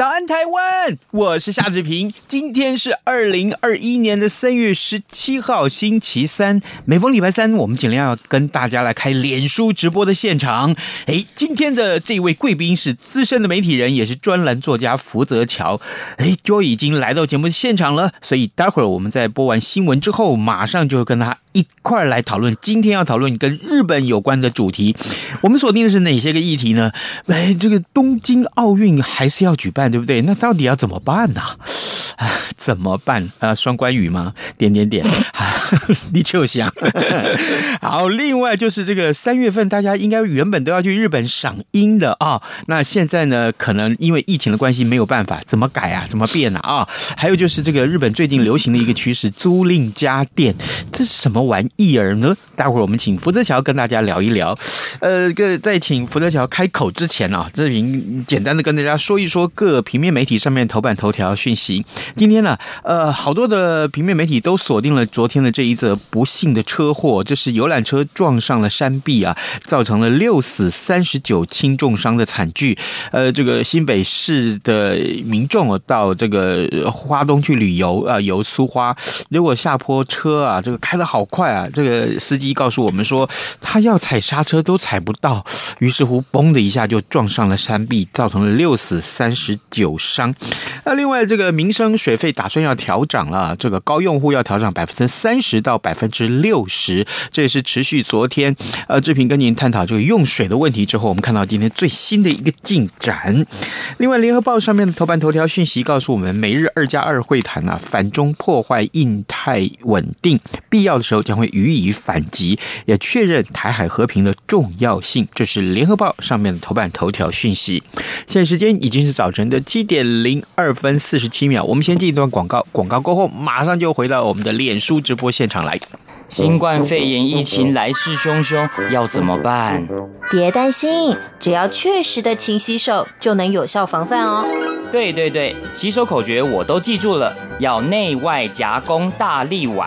早安，台湾！我是夏志平。今天是二零二一年的三月十七号，星期三。每逢礼拜三，我们尽量要跟大家来开脸书直播的现场。哎，今天的这位贵宾是资深的媒体人，也是专栏作家福泽乔。哎，Joy 已经来到节目的现场了，所以待会儿我们在播完新闻之后，马上就会跟他一块来讨论今天要讨论跟日本有关的主题。我们锁定的是哪些个议题呢？哎，这个东京奥运还是要举办。对不对？那到底要怎么办呢？怎么办？啊，双关语吗？点点点，你就想。好，另外就是这个三月份，大家应该原本都要去日本赏樱的啊、那现在呢，可能因为疫情的关系没有办法，怎么改啊？怎么变啊？啊、哦，还有就是这个日本最近流行的一个趋势，租赁家电，这是什么玩意儿呢？待会儿我们请福泽桥跟大家聊一聊。呃，个在请福泽桥开口之前啊，这边简单的跟大家说一说各平面媒体上面头版头条讯息。今天呢，呃，好多的平面媒体都锁定了昨天的这一则不幸的车祸，这是游览车撞上了山壁啊，造成了六死三十九轻重伤的惨剧。呃，这个新北市的民众到这个花东去旅游啊，游苏花，结果下坡车啊，这个开的好快啊，这个司机告诉我们说，他要踩刹车都踩不到，于是乎，嘣的一下就撞上了山壁，造成了六死三十九伤。那另外，这个民生水费打算要调涨了，这个高用户要调涨百分之三十到百分之六十，这也是持续昨天呃志平跟您探讨这个用水的问题之后，我们看到今天最新的一个进展。另外，联合报上面的头版头条讯息告诉我们，美日二加二会谈啊，反中破坏印太稳定，必要的时候将会予以反击，也确认台海和平的重要性。这是联合报上面的头版头条讯息。现在时间已经是早晨的七点零二分四十七秒，我们先进一段广告，广告过后马上就回到我们的脸书直播现场来。新冠肺炎疫情来势汹汹，要怎么办？别担心，只要确实的勤洗手，就能有效防范哦。对对对，洗手口诀我都记住了，要内外夹攻大立腕。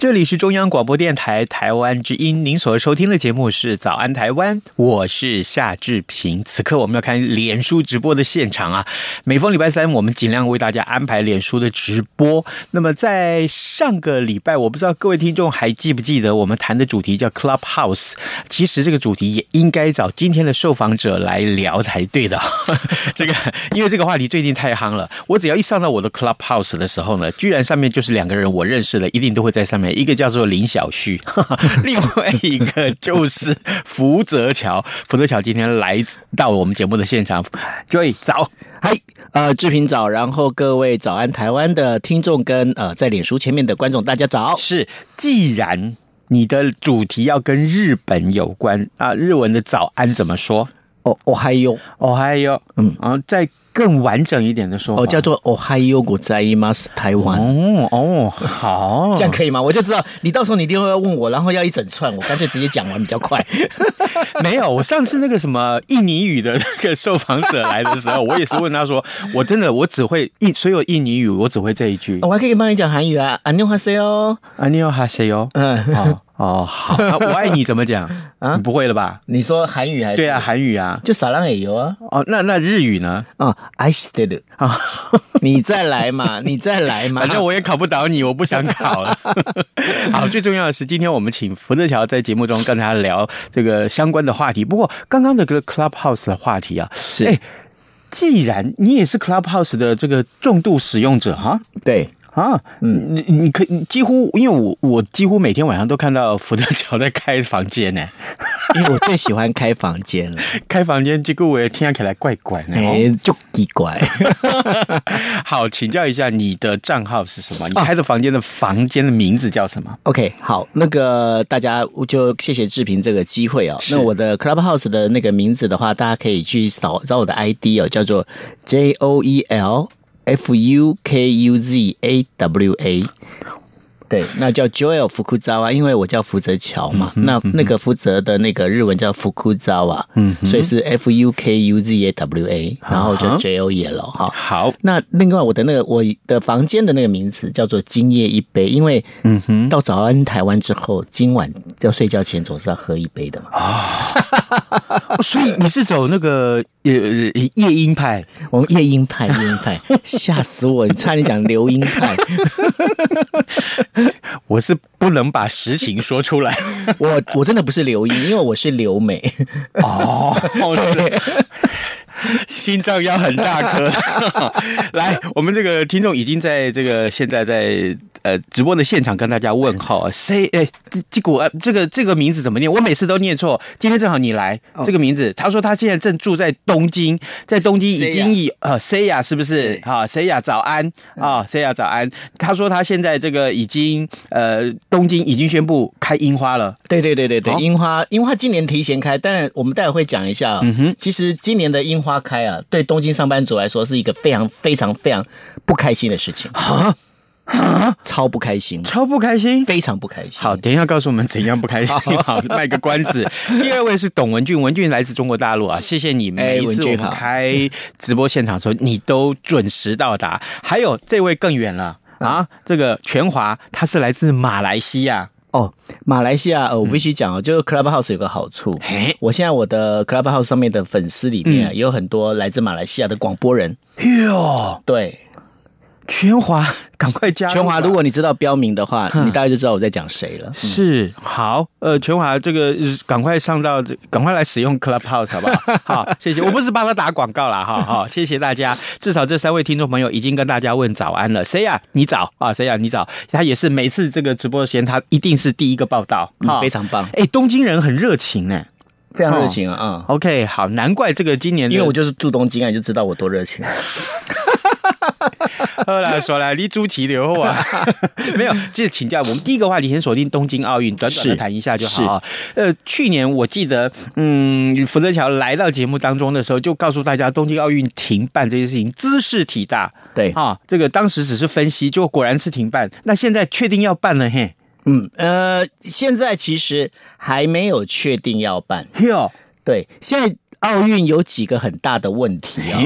这里是中央广播电台台湾之音，您所收听的节目是《早安台湾》，我是夏志平。此刻我们要看脸书直播的现场啊！每逢礼拜三，我们尽量为大家安排脸书的直播。那么在上个礼拜，我不知道各位听众还记不记得，我们谈的主题叫 Clubhouse。其实这个主题也应该找今天的受访者来聊才对的。这个因为这个话题最近太夯了，我只要一上到我的 Clubhouse 的时候呢，居然上面就是两个人我认识的，一定都会在上面。一个叫做林小旭，另外一个就是福泽桥。福泽桥今天来到我们节目的现场，Joy 早，嗨，呃，志平早，然后各位早安台湾的听众跟呃在脸书前面的观众，大家早。是，既然你的主题要跟日本有关啊，日文的早安怎么说？哦哦嗨哟哦嗨哟，嗯，然后再更完整一点的说法，哦叫做哦嗨哟古在伊马斯台湾。哦哦，好，这样可以吗？我就知道你到时候你一定会要问我，然后要一整串，我干脆直接讲完比较快。没有，我上次那个什么印尼语的那个受访者来的时候，我也是问他说，我真的我只会印所有印尼语，我只会这一句。我还可以帮你讲韩语啊，안녕하세요，안녕하세요。嗯，哦 哦好，我爱你怎么讲 啊？你不会了吧？你说韩语还是？对啊，韩语啊，就撒浪也有啊。哦，那那日语呢？啊，I still 啊，你再来嘛，你再来嘛，反正我也考不倒你，我不想考了。好，最重要的是，今天我们请福泽乔在节目中跟大家聊这个相关的话题。不过，刚刚的这个 Clubhouse 的话题啊，是哎，既然你也是 Clubhouse 的这个重度使用者哈，对。啊，嗯，你你可以几乎，因为我我几乎每天晚上都看到福特乔在开房间呢，因为我最喜欢开房间了。开房间结果我也听起来怪怪的，哎，就奇怪。好，请教一下你的账号是什么？你开的房间的房间的名字叫什么？OK，好，那个大家就谢谢志平这个机会哦。那我的 Clubhouse 的那个名字的话，大家可以去扫找我的 ID 哦，叫做 J O E L。F U K U Z A W A，对，那叫 Joel 福库扎瓦，因为我叫福泽乔嘛，嗯、那那个福泽的那个日文叫福库扎瓦，嗯，所以是 F U K U Z A W A，然后就 J O E L 哈。好，那另外我的那个我的房间的那个名字叫做今夜一杯，因为嗯哼，到早安台湾之后，今晚要睡觉前总是要喝一杯的嘛。啊，所以你是走那个呃夜莺派，我们夜莺派夜莺派，吓死我！你差点讲刘英派，我是不能把实情说出来，我我真的不是刘英，因为我是留美。哦，对。心脏要很大颗，来，我们这个听众已经在这个现在在呃直播的现场跟大家问候，C 哎，这股呃这个这个名字怎么念？我每次都念错，今天正好你来，这个名字，他说他现在正住在东京，在东京已经以呃 Saya 是不是？好，Saya 早安。啊，Saya 早安。他说他现在这个已经呃东京已经宣布开樱花了，对对对对对，樱花樱花今年提前开，但我们待会会讲一下，嗯哼，其实今年的樱花。花开啊，对东京上班族来说是一个非常非常非常不开心的事情啊啊，超不开心，超不开心，非常不开心。好，等一下告诉我们怎样不开心。好，卖个关子。第二位是董文俊，文俊来自中国大陆啊，谢谢你，每一次我们开直播现场的时候，你都准时到达。还有这位更远了啊，这个全华他是来自马来西亚。哦，马来西亚，呃，我必须讲哦，就是 Clubhouse 有个好处，嘿，我现在我的 Clubhouse 上面的粉丝里面啊，也有很多来自马来西亚的广播人。哟，对。全华，赶快加！全华，如果你知道标明的话，你大概就知道我在讲谁了。是，好，呃，全华，这个赶快上到，赶快来使用 Clubhouse 好不好？好，谢谢。我不是帮他打广告啦，哈，好，谢谢大家。至少这三位听众朋友已经跟大家问早安了。谁呀？你早啊？谁呀？你早？他也是每次这个直播间，他一定是第一个报道，非常棒。哎，东京人很热情呢，非常热情啊。嗯，OK，好，难怪这个今年，因为我就是住东京啊，你就知道我多热情。好了，说来你主题的话，没有，就是请教我们第一个话题，先锁定东京奥运，短短的谈一下就好。呃，去年我记得，嗯，福泽桥来到节目当中的时候，就告诉大家东京奥运停办这件事情，姿势体大。对啊，这个当时只是分析，就果然是停办。那现在确定要办了，嘿，嗯，呃，现在其实还没有确定要办。哟，对，现在。奥运有几个很大的问题啊！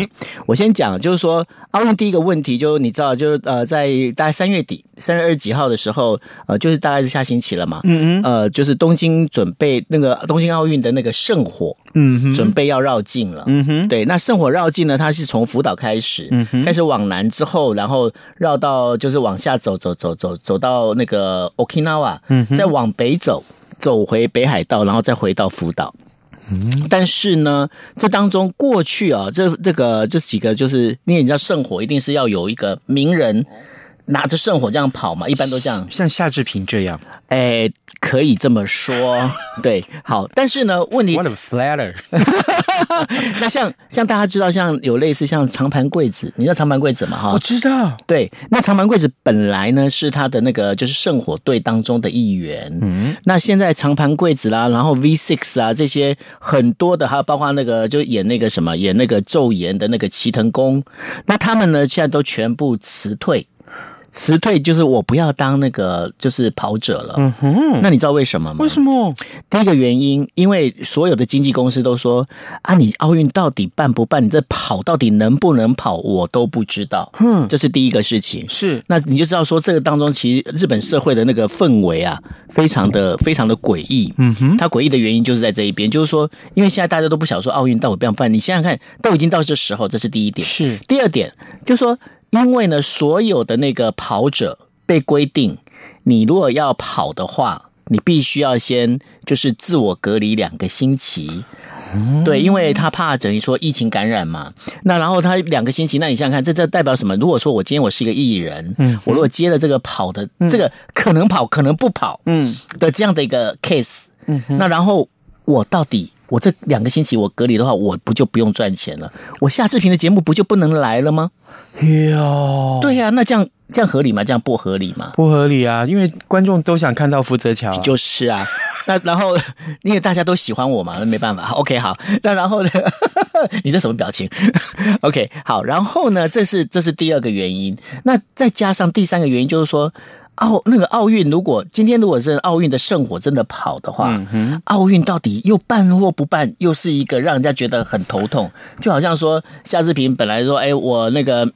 我先讲，就是说奥运第一个问题，就是你知道，就是呃，在大概三月底，三月二十几号的时候，呃，就是大概是下星期了嘛，嗯嗯，呃，就是东京准备那个东京奥运的那个圣火，嗯哼，准备要绕境了，嗯哼，对，那圣火绕境呢，它是从福岛开始，嗯哼，开始往南之后，然后绕到就是往下走走走走走到那个 Okinawa，嗯哼，再往北走，走回北海道，然后再回到福岛。但是呢，这当中过去啊，这这个这几个就是，因为你知道圣火一定是要有一个名人拿着圣火这样跑嘛，一般都这样，像夏志平这样，哎，可以这么说，对，好，但是呢，问题 What a flatter，那像像大家知道，像有类似像长盘柜子，你知道长盘柜子吗？哈，我知道，对，那长盘柜子本来呢是他的那个就是圣火队当中的一员，嗯，那现在长盘柜子啦，然后 V Six 啊这些很多的，还有包括那个就演那个什么演那个咒颜的那个齐藤宫，那他们呢现在都全部辞退。辞退就是我不要当那个就是跑者了。嗯哼，那你知道为什么吗？为什么？第一个原因，因为所有的经纪公司都说啊，你奥运到底办不办？你这跑到底能不能跑？我都不知道。嗯，这是第一个事情。是，那你就知道说这个当中，其实日本社会的那个氛围啊，非常的非常的诡异。嗯哼，它诡异的原因就是在这一边，就是说，因为现在大家都不想说奥运到底不要办。你想想看，都已经到这时候，这是第一点。是，第二点，就是说。因为呢，所有的那个跑者被规定，你如果要跑的话，你必须要先就是自我隔离两个星期。嗯、对，因为他怕等于说疫情感染嘛。那然后他两个星期，那你想想看，这这代表什么？如果说我今天我是一个艺人，嗯，我如果接了这个跑的、嗯、这个可能跑可能不跑，嗯的这样的一个 case，嗯，那然后我到底我这两个星期我隔离的话，我不就不用赚钱了？我夏志平的节目不就不能来了吗？哟，对呀、啊，那这样这样合理吗？这样不合理吗？不合理啊，因为观众都想看到福泽乔，就是啊。那然后因为大家都喜欢我嘛，那没办法。OK，好，那然后呢？你这什么表情？OK，好，然后呢？这是这是第二个原因。那再加上第三个原因，就是说奥那个奥运，如果今天如果是奥运的圣火真的跑的话，嗯哼，奥运到底又办或不办，又是一个让人家觉得很头痛。就好像说夏志平本来说，哎，我那个。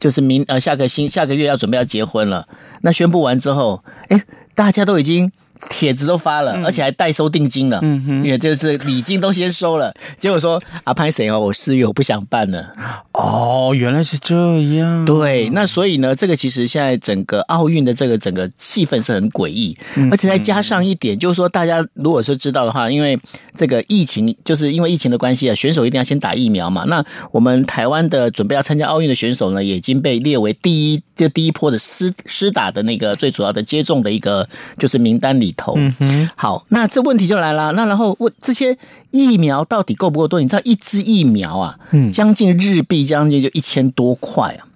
就是明呃下个星下个月要准备要结婚了，那宣布完之后，哎，大家都已经。帖子都发了，而且还代收定金了，嗯哼，因为就是礼金都先收了。结果说啊，潘谁哦？我四月我不想办了。哦，原来是这样。对，那所以呢，这个其实现在整个奥运的这个整个气氛是很诡异，而且再加上一点，就是说大家如果说知道的话，因为这个疫情，就是因为疫情的关系啊，选手一定要先打疫苗嘛。那我们台湾的准备要参加奥运的选手呢，也已经被列为第一就第一波的施施打的那个最主要的接种的一个就是名单里。里头，嗯哼，好，那这问题就来了。那然后问这些疫苗到底够不够多？你知道一支疫苗啊，嗯，将近日币将近就一千多块啊。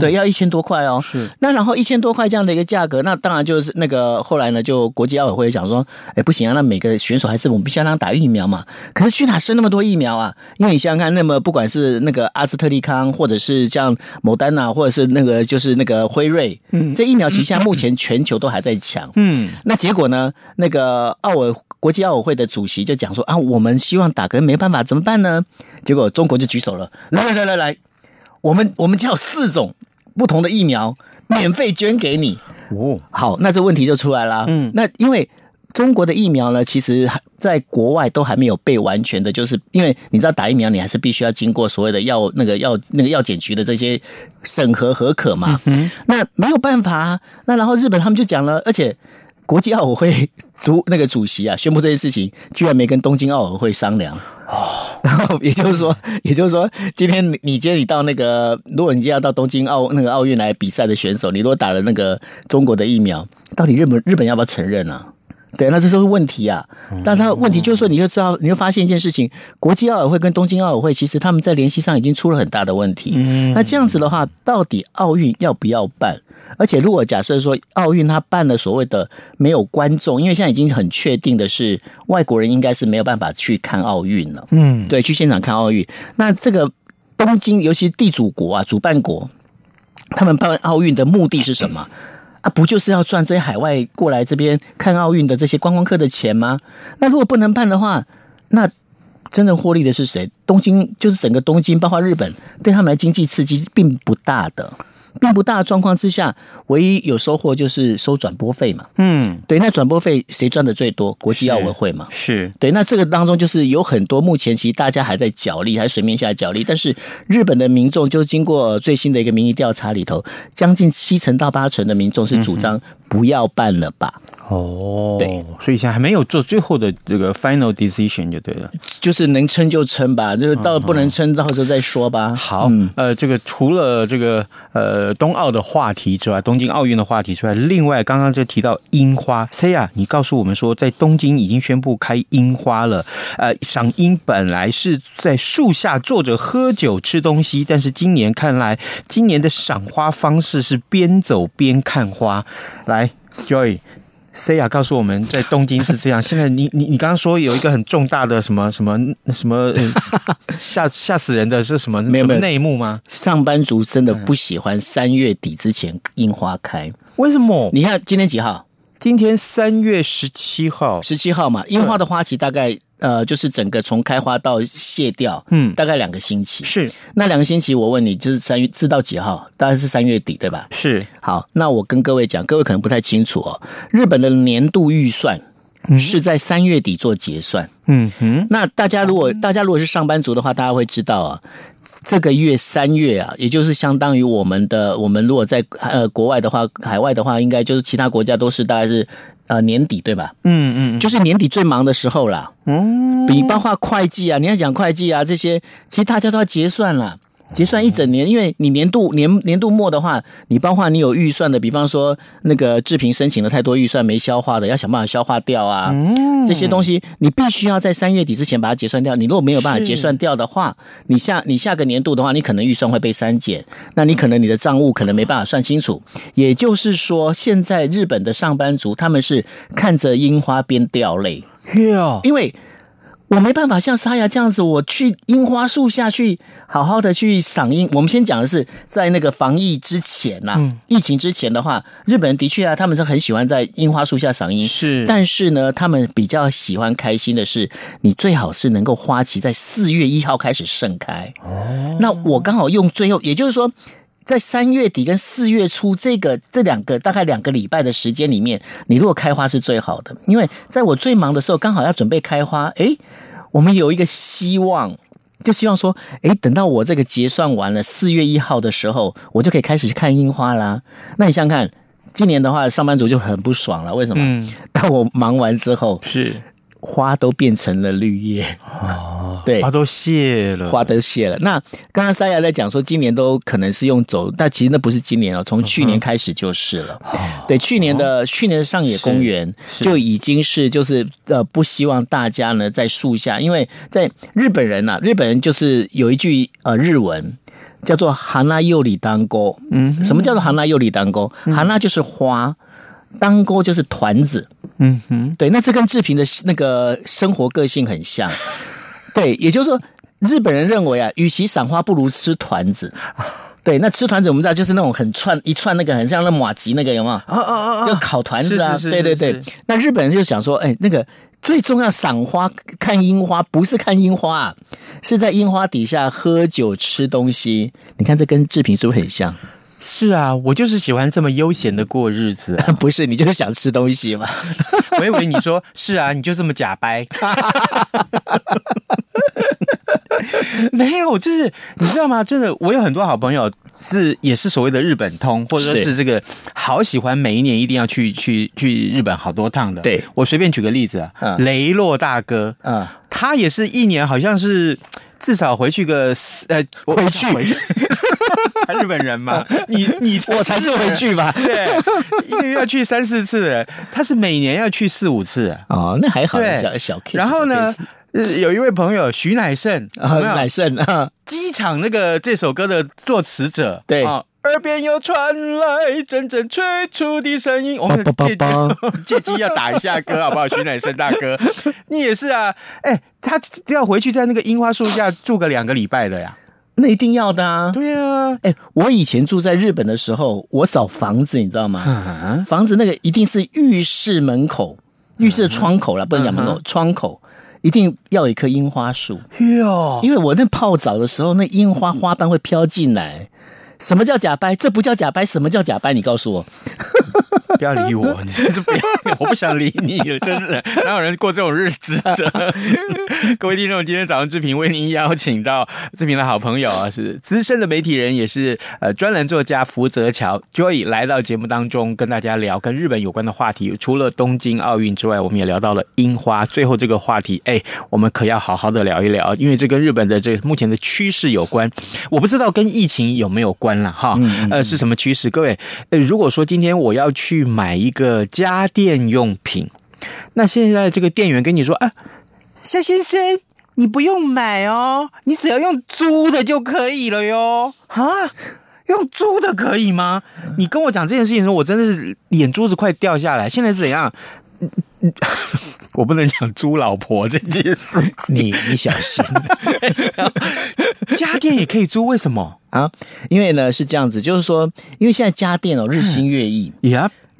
对，要一千多块哦。是，那然后一千多块这样的一个价格，那当然就是那个后来呢，就国际奥委会讲说，哎，不行啊，那每个选手还是我们必须要让他打疫苗嘛。可是去哪生那么多疫苗啊？因为你想想看，那么不管是那个阿斯特利康，或者是像某丹娜，或者是那个就是那个辉瑞，嗯，这疫苗其实现在目前全球都还在抢，嗯，那结果呢，那个奥委国际奥委会的主席就讲说啊，我们希望打，可是没办法，怎么办呢？结果中国就举手了，来来来来来。我们我们家有四种不同的疫苗，免费捐给你。哦，好，那这问题就出来了。嗯，那因为中国的疫苗呢，其实在国外都还没有被完全的，就是因为你知道打疫苗，你还是必须要经过所谓的药那个药那个药检局的这些审核合可嘛。嗯，那没有办法啊。那然后日本他们就讲了，而且国际奥委会主那个主席啊，宣布这件事情，居然没跟东京奥委会商量。哦。然后也就是说，也就是说，今天你你今天你到那个，如果你今天要到东京奥那个奥运来比赛的选手，你如果打了那个中国的疫苗，到底日本日本要不要承认呢、啊？对，那这都是问题啊。但是他问题就是说，你就知道，你就发现一件事情：国际奥委会跟东京奥委会其实他们在联系上已经出了很大的问题。那这样子的话，到底奥运要不要办？而且，如果假设说奥运他办了所谓的没有观众，因为现在已经很确定的是，外国人应该是没有办法去看奥运了。嗯，对，去现场看奥运。那这个东京，尤其是地主国啊，主办国，他们办奥运的目的是什么？啊，不就是要赚这些海外过来这边看奥运的这些观光客的钱吗？那如果不能办的话，那真正获利的是谁？东京就是整个东京，包括日本，对他们的经济刺激并不大的。并不大的状况之下，唯一有收获就是收转播费嘛。嗯，对，那转播费谁赚的最多？国际奥委会嘛。是对，那这个当中就是有很多目前其实大家还在角力，还水面下角力。但是日本的民众就经过最新的一个民意调查里头，将近七成到八成的民众是主张不要办了吧。哦，对，所以现在还没有做最后的这个 final decision 就对了。就是能撑就撑吧，就是到不能撑，到时候再说吧。好，呃，这个除了这个呃呃冬奥的话题之外，东京奥运的话题之外，另外刚刚就提到樱花，Saya，你告诉我们说，在东京已经宣布开樱花了。呃，赏樱本来是在树下坐着喝酒吃东西，但是今年看来，今年的赏花方式是边走边看花。来，Joy。Saya 告诉我们在东京是这样。现在你你你刚刚说有一个很重大的什么什么什么 吓吓死人的是什么？没有内幕吗？上班族真的不喜欢三月底之前樱花开，为什么？你看今天几号？今天三月十七号，十七号嘛。樱花的花期大概。呃，就是整个从开花到谢掉，嗯，大概两个星期。是那两个星期，我问你，就是三月至到几号？大概是三月底，对吧？是。好，那我跟各位讲，各位可能不太清楚哦。日本的年度预算是在三月底做结算。嗯哼。那大家如果大家如果是上班族的话，大家会知道啊，这个月三月啊，也就是相当于我们的我们如果在呃国外的话，海外的话，应该就是其他国家都是大概是。呃，年底对吧？嗯嗯，就是年底最忙的时候啦。嗯，比包括会计啊，你要讲会计啊这些，其实大家都要结算了。结算一整年，因为你年度年年度末的话，你包括你有预算的，比方说那个志平申请了太多预算没消化的，要想办法消化掉啊。嗯，这些东西你必须要在三月底之前把它结算掉。你如果没有办法结算掉的话，你下你下个年度的话，你可能预算会被删减，那你可能你的账务可能没办法算清楚。也就是说，现在日本的上班族他们是看着樱花边掉泪，因为。我没办法像沙哑这样子，我去樱花树下去好好的去赏樱。我们先讲的是在那个防疫之前呐、啊，嗯、疫情之前的话，日本人的确啊，他们是很喜欢在樱花树下赏樱。是，但是呢，他们比较喜欢开心的是，你最好是能够花期在四月一号开始盛开。哦，那我刚好用最后，也就是说。在三月底跟四月初这个这两个大概两个礼拜的时间里面，你如果开花是最好的，因为在我最忙的时候，刚好要准备开花，诶，我们有一个希望，就希望说，诶，等到我这个结算完了，四月一号的时候，我就可以开始去看樱花啦。那你想想看，今年的话，上班族就很不爽了，为什么？嗯，当我忙完之后是。花都变成了绿叶哦，对，花都谢了，花都谢了。那刚刚沙雅在讲说，今年都可能是用走，但其实那不是今年哦，从去年开始就是了。嗯、对，去年的、哦、去年的上野公园就已经是就是呃不希望大家呢在树下，因为在日本人呐、啊，日本人就是有一句呃日文叫做 “hana yori dango”，嗯，什么叫做 “hana yori dango”？“hana” 就是花。当锅就是团子，嗯哼，对，那这跟志平的那个生活个性很像，对，也就是说，日本人认为啊，与其赏花，不如吃团子，对，那吃团子我们知道就是那种很串一串那个很像那马吉那个有没有？哦哦哦！就烤团子啊，对对对。那日本人就想说，哎，那个最重要赏花看樱花，不是看樱花啊，是在樱花底下喝酒吃东西。你看这跟志平是不是很像？是啊，我就是喜欢这么悠闲的过日子，啊。不是，你就是想吃东西嘛？我以为你说是啊，你就这么假掰。没有，就是你知道吗？真的，我有很多好朋友是也是所谓的日本通，或者说是这个好喜欢每一年一定要去去去日本好多趟的。对，我随便举个例子啊，嗯、雷洛大哥，嗯，他也是一年好像是至少回去个呃回去。回去日本人嘛，你你我才是回去吧？对，一个月要去三四次的人，他是每年要去四五次哦，那还好，小小 case。然后呢，有一位朋友徐乃胜，乃胜啊，机场那个这首歌的作词者，对，耳边又传来阵阵催促的声音，我们借 借机要打一下歌好不好？徐乃胜大哥，你也是啊？哎，他要回去在那个樱花树下住个两个礼拜的呀。那一定要的啊！对啊，哎，我以前住在日本的时候，我找房子，你知道吗？嗯、房子那个一定是浴室门口，浴室的窗口了，不能讲门口，嗯、窗口一定要有一棵樱花树。哟，因为我那泡澡的时候，那樱花花瓣会飘进来。什么叫假掰？这不叫假掰，什么叫假掰？你告诉我。不要理我，你就是不要，我不想理你了，真的，哪有人过这种日子的？各位听众，今天早上志平为您邀请到志平的好朋友啊，是资深的媒体人，也是呃专栏作家福泽桥 Joy 来到节目当中，跟大家聊跟日本有关的话题。除了东京奥运之外，我们也聊到了樱花。最后这个话题，哎，我们可要好好的聊一聊，因为这跟日本的这个目前的趋势有关。我不知道跟疫情有没有关了哈？呃，是什么趋势？各位，呃，如果说今天我要去买一个家电用品，那现在这个店员跟你说啊，夏先生，你不用买哦，你只要用租的就可以了哟。啊，用租的可以吗？你跟我讲这件事情的时候，我真的是眼珠子快掉下来。现在是怎样？我不能讲租老婆这件事，你你小心。家电也可以租，为什么啊？因为呢是这样子，就是说，因为现在家电哦日新月异，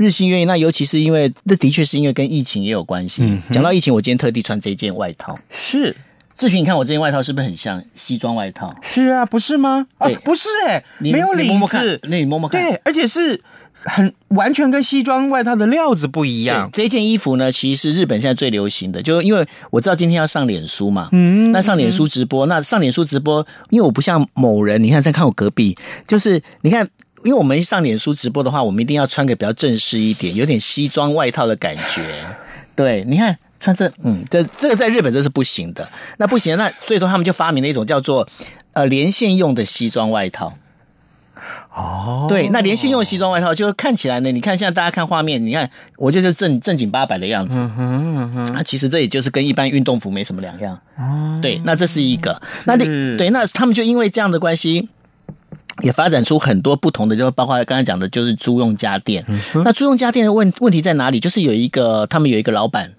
日新月异。那尤其是因为，这的确是因为跟疫情也有关系。嗯、讲到疫情，我今天特地穿这件外套。是，志群，你看我这件外套是不是很像西装外套？是啊，不是吗？对，哦、不是哎、欸，没有领子，摸摸看，那你摸摸看，对，而且是。很完全跟西装外套的料子不一样。这件衣服呢，其实是日本现在最流行的，就是因为我知道今天要上脸书嘛，嗯，那上脸书直播，那上脸书直播，因为我不像某人，你看在看我隔壁，就是你看，因为我们上脸书直播的话，我们一定要穿个比较正式一点，有点西装外套的感觉。对，你看穿这，嗯，这这个在日本这是不行的，那不行，那所以说他们就发明了一种叫做呃连线用的西装外套。哦，对，那连线用的西装外套，就看起来呢，你看现在大家看画面，你看我就是正正经八百的样子，嗯哼嗯哼，那其实这也就是跟一般运动服没什么两样。哦，对，那这是一个，那你对，那他们就因为这样的关系，也发展出很多不同的，就包括刚才讲的，就是租用家电。嗯、那租用家电的问问题在哪里？就是有一个，他们有一个老板。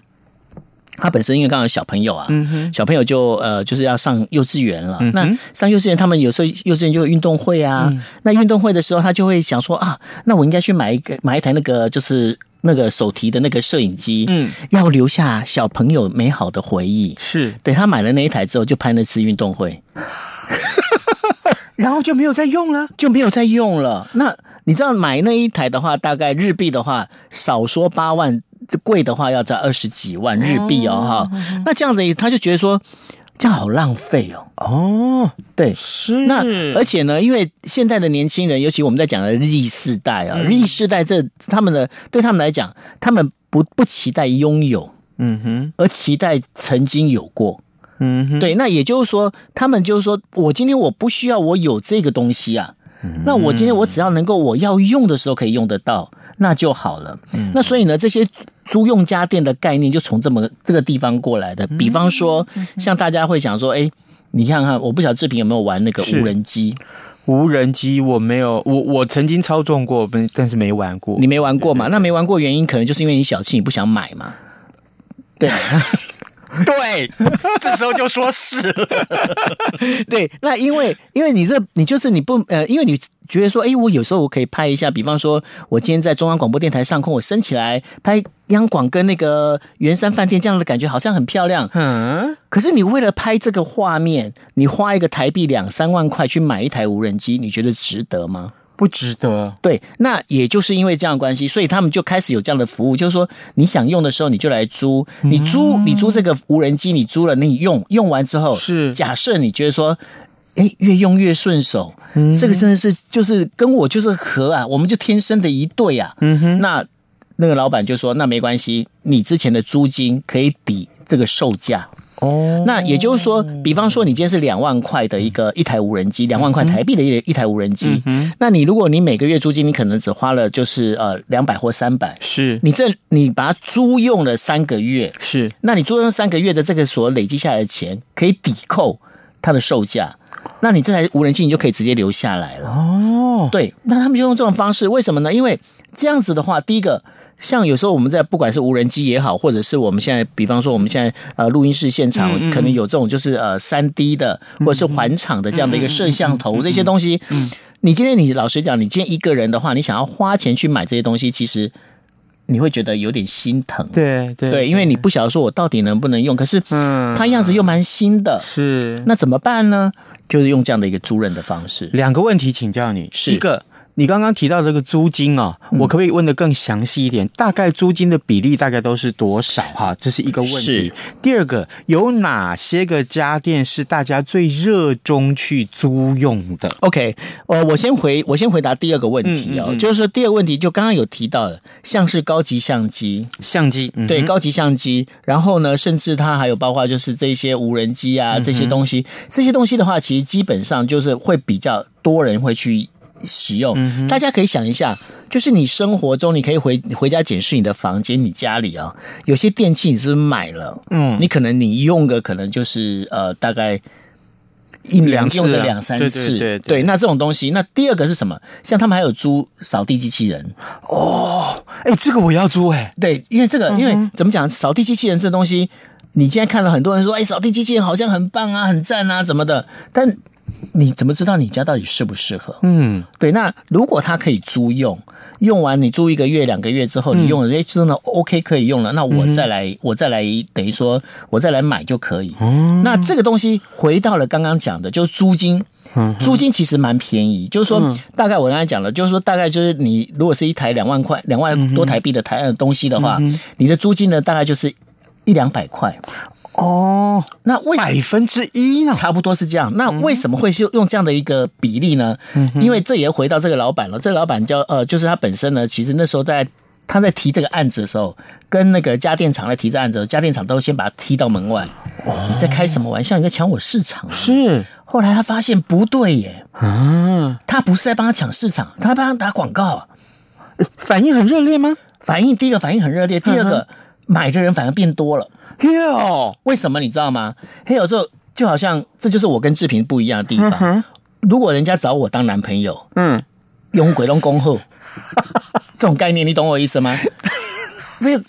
他本身因为刚好小朋友啊，嗯、小朋友就呃就是要上幼稚园了。嗯、那上幼稚园，他们有时候幼稚园就有运动会啊。嗯、那运动会的时候，他就会想说啊，那我应该去买一个买一台那个就是那个手提的那个摄影机，嗯，要留下小朋友美好的回忆。是，对，他买了那一台之后，就拍那次运动会，然后就没有再用了，就没有再用了。那你知道买那一台的话，大概日币的话，少说八万。这贵的话要在二十几万日币哦，哈、哦，那这样子他就觉得说这样好浪费哦。哦，对，是。那而且呢，因为现在的年轻人，尤其我们在讲的 Z 世代啊，Z 世代这他们的对他们来讲，他们不不期待拥有，嗯哼，而期待曾经有过，嗯哼，对。那也就是说，他们就是说我今天我不需要我有这个东西啊。那我今天我只要能够我要用的时候可以用得到，那就好了。那所以呢，这些租用家电的概念就从这么这个地方过来的。比方说，像大家会想说，哎，你看看，我不晓得志平有没有玩那个无人机？无人机我没有，我我曾经操纵过，但是没玩过。你没玩过嘛？那没玩过原因可能就是因为你小气，你不想买嘛。对。对，这时候就说是了。对，那因为因为你这你就是你不呃，因为你觉得说，哎，我有时候我可以拍一下，比方说，我今天在中央广播电台上空，我升起来拍央广跟那个圆山饭店这样的感觉，好像很漂亮。嗯。可是你为了拍这个画面，你花一个台币两三万块去买一台无人机，你觉得值得吗？不值得，对，那也就是因为这样的关系，所以他们就开始有这样的服务，就是说你想用的时候你就来租，你租你租这个无人机，你租了你用用完之后，是。假设你觉得说，哎，越用越顺手，嗯，这个真的是就是跟我就是合啊，我们就天生的一对啊，嗯哼，那那个老板就说，那没关系，你之前的租金可以抵这个售价。哦，那也就是说，比方说你今天是两万块的一个一台无人机，两万块台币的一一台无人机，那你如果你每个月租金你可能只花了就是呃两百或三百，是你这你把它租用了三个月，是，那你租用三个月的这个所累积下来的钱可以抵扣它的售价，那你这台无人机你就可以直接留下来了。哦，对，那他们就用这种方式，为什么呢？因为这样子的话，第一个。像有时候我们在不管是无人机也好，或者是我们现在，比方说我们现在呃录音室现场可能有这种就是呃三 D 的或者是环场的这样的一个摄像头这些东西，嗯，你今天你老实讲，你今天一个人的话，你想要花钱去买这些东西，其实你会觉得有点心疼，对对对，因为你不晓得说我到底能不能用，可是嗯，它样子又蛮新的，是，那怎么办呢？就是用这样的一个租赁的方式。两个问题请教你，是。一个。你刚刚提到这个租金啊、哦，我可不可以问的更详细一点？大概租金的比例大概都是多少？哈，这是一个问题。第二个，有哪些个家电是大家最热衷去租用的？OK，呃，我先回我先回答第二个问题哦，嗯嗯嗯就是说第二个问题就刚刚有提到的，像是高级相机，相机、嗯、对高级相机，然后呢，甚至它还有包括就是这些无人机啊这些东西，嗯、这些东西的话，其实基本上就是会比较多人会去。使用，大家可以想一下，就是你生活中，你可以回回家检视你的房间，你家里啊，有些电器你是不是买了，嗯，你可能你用个可能就是呃大概一两用个两三次，对对对，那这种东西，那第二个是什么？像他们还有租扫地机器人。哦，哎，这个我要租哎，对，因为这个，因为怎么讲，扫地机器人这东西，你今天看到很多人说，哎，扫地机器人好像很棒啊，很赞啊，怎么的，但。你怎么知道你家到底适不适合？嗯，对。那如果它可以租用，用完你租一个月、两个月之后，你用了，哎、嗯，真的 OK 可以用了，那我再来，嗯、我再来，等于说我再来买就可以。嗯，那这个东西回到了刚刚讲的，就是租金。嗯，租金其实蛮便宜，就是说大概我刚才讲了，就是说大概就是你如果是一台两万块、两万多台币的台的东西的话，嗯、你的租金呢大概就是一两百块。哦，那为百分之一呢？差不多是这样。那为什么会是用这样的一个比例呢？嗯、因为这也回到这个老板了。这个老板叫呃，就是他本身呢，其实那时候在他在提这个案子的时候，跟那个家电厂在提这个案子，家电厂都先把他踢到门外。哦，你在开什么玩笑？你在抢我市场？是。后来他发现不对耶，嗯，他不是在帮他抢市场，他帮他打广告。反应很热烈吗？反应第一个反应很热烈，第二个、嗯、买的人反而变多了。哟，为什么你知道吗？嘿有时候就好像这就是我跟志平不一样的地方。嗯、如果人家找我当男朋友，嗯，用鬼龙恭候，这种概念你懂我意思吗？这个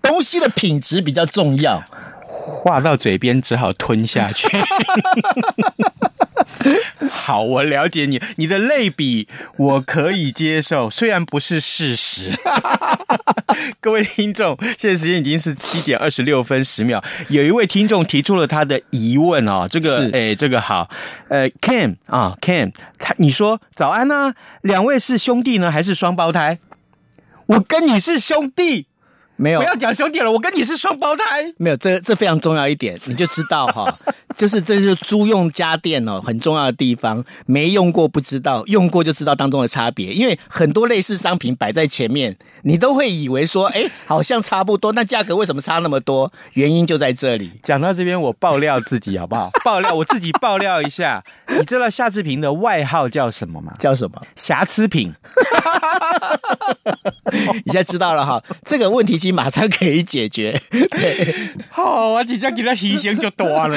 东西的品质比较重要，话到嘴边只好吞下去。好，我了解你，你的类比我可以接受，虽然不是事实。各位听众，现在时间已经是七点二十六分十秒，有一位听众提出了他的疑问哦，这个，哎，这个好，呃，Ken 啊，Ken，他你说早安呢、啊？两位是兄弟呢，还是双胞胎？我跟你是兄弟。没有，不要讲兄弟了，我跟你是双胞胎。没有，这这非常重要一点，你就知道哈，就是这是租用家电哦很重要的地方，没用过不知道，用过就知道当中的差别。因为很多类似商品摆在前面，你都会以为说，哎，好像差不多，那价格为什么差那么多？原因就在这里。讲到这边，我爆料自己好不好？爆料我自己爆料一下，你知道夏志平的外号叫什么吗？叫什么？瑕疵品。你现在知道了哈，这个问题其实马上可以解决。对，好，我直接给他提醒就多了。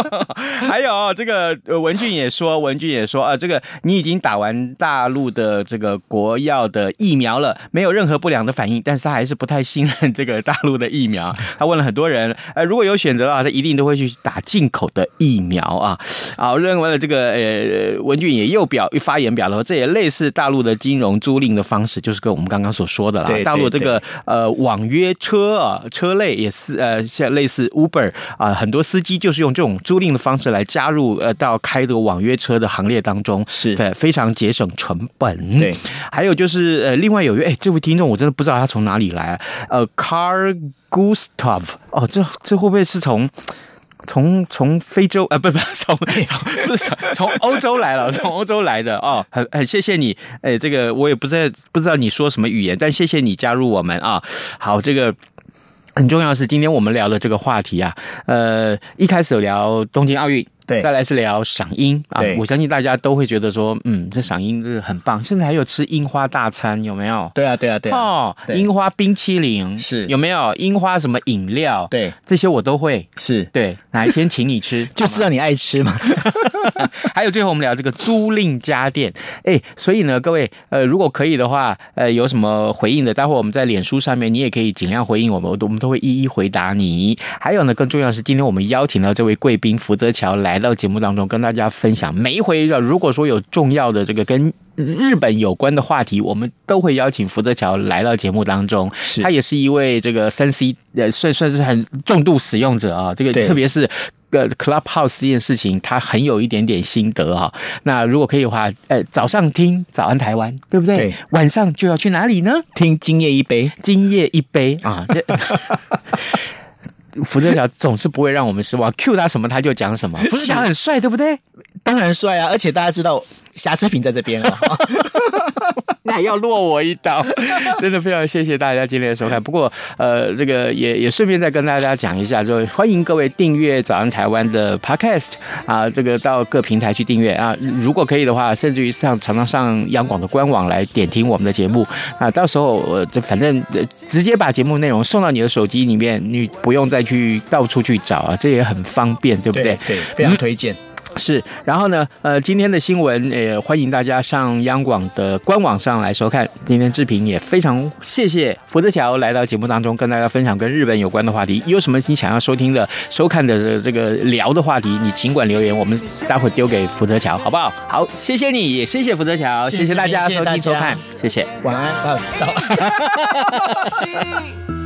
还有这个文俊也说，文俊也说啊，这个你已经打完大陆的这个国药的疫苗了，没有任何不良的反应，但是他还是不太信任这个大陆的疫苗。他问了很多人，呃，如果有选择的话，他一定都会去打进口的疫苗啊。好，认为了这个呃，文俊也又表发言表了，这也类似大陆的金融租赁的方式，就是跟我们刚刚所说的了。对，大陆这个呃网约车啊，车类也是呃像类似 Uber 啊，很多司机就是用这种租赁的方式来加入呃到开这个网约车的行列当中，是非常节省成本。对，还有就是呃另外有一位哎，这位听众我真的不知道他从哪里来，呃，Car Gustav 哦，这这会不会是从？从从非洲啊，不不，从从不是从欧洲来了，从欧洲来的哦，很很谢谢你，哎，这个我也不知道不知道你说什么语言，但谢谢你加入我们啊。好，这个很重要的是今天我们聊的这个话题啊，呃，一开始有聊东京奥运。对，再来是聊赏樱啊，我相信大家都会觉得说，嗯，这赏樱是很棒。现在还有吃樱花大餐，有没有？对啊，对啊，对啊。哦，樱花冰淇淋是有没有？樱花什么饮料？对，这些我都会。是对，哪一天请你吃，就知道你爱吃嘛。还有最后我们聊这个租赁家电，哎，所以呢，各位，呃，如果可以的话，呃，有什么回应的，待会我们在脸书上面，你也可以尽量回应我们，我们都会一一回答你。还有呢，更重要的是，今天我们邀请到这位贵宾福泽桥来到节目当中。跟大家分享，每一回如果说有重要的这个跟日本有关的话题，我们都会邀请福泽桥来到节目当中。他也是一位这个三 C 呃，算算是很重度使用者啊。这个特别是个 Clubhouse 这件事情，他很有一点点心得哈。那如果可以的话，呃，早上听早安台湾，对不对？对。晚上就要去哪里呢？听今夜一杯，今夜一杯啊。这福泽桥总是不会让我们失望，Q 他什么他就讲什么。福泽桥很帅，对不对？当然帅啊！而且大家知道瑕疵品在这边啊。那要落我一刀，真的非常谢谢大家今天的收看。不过，呃，这个也也顺便再跟大家讲一下，就欢迎各位订阅早安台湾的 Podcast 啊，这个到各平台去订阅啊。如果可以的话，甚至于上常常上央广的官网来点听我们的节目啊。到时候我就反正直接把节目内容送到你的手机里面，你不用再去到处去找啊，这也很方便，对不对？对，对，非常推荐。嗯是，然后呢，呃，今天的新闻也欢迎大家上央广的官网上来收看。今天志平也非常谢谢福泽桥来到节目当中，跟大家分享跟日本有关的话题。有什么你想要收听的、收看的这个聊的话题，你尽管留言，我们待会丢给福泽桥，好不好？好，谢谢你，也谢谢福泽桥，谢谢大家收听收看，谢谢，晚安，早安。